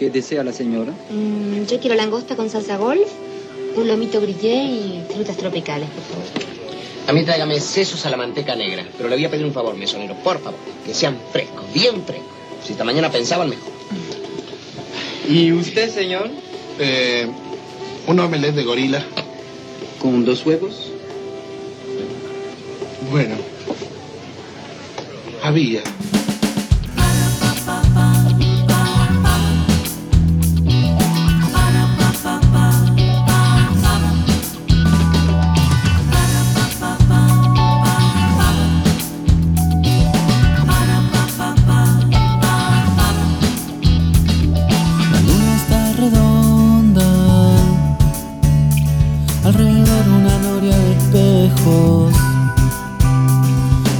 ¿Qué desea la señora? Mm, yo quiero langosta con salsa golf, un lomito grillé y frutas tropicales, por favor. A mí tráigame sesos a la manteca negra, pero le voy a pedir un favor, mesonero, por favor, que sean frescos, bien frescos. Si esta mañana pensaban mejor. ¿Y usted, señor? Eh, un omelette de gorila. ¿Con dos huevos? Bueno. Había. Alrededor una noria de espejos,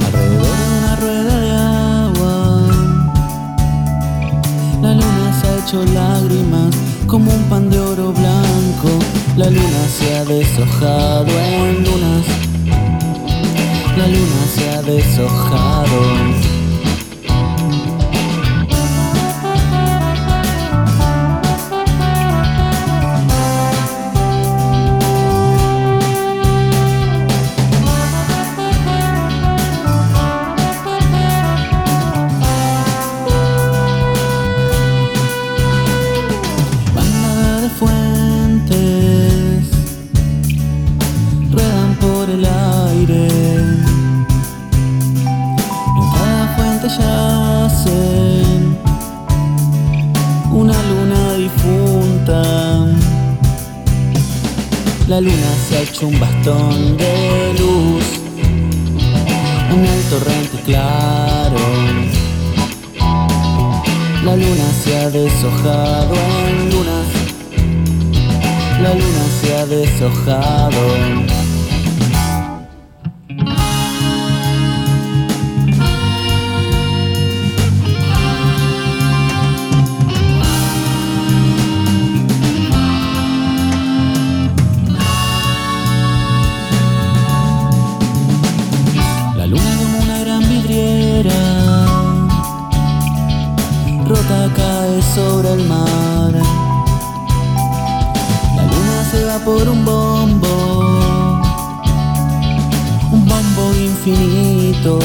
alrededor una rueda de agua. La luna se ha hecho lágrimas como un pan de oro blanco. La luna se ha deshojado en lunas. La luna se ha deshojado. Por el aire. En cada fuente yacen una luna difunta. La luna se ha hecho un bastón de luz en el torrente claro. La luna se ha deshojado en lunas. La luna se ha deshojado. Cae sobre el mar. La luna se va por un bombo, un bombo infinito.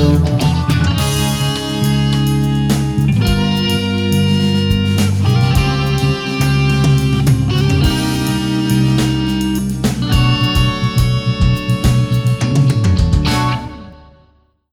Thank you.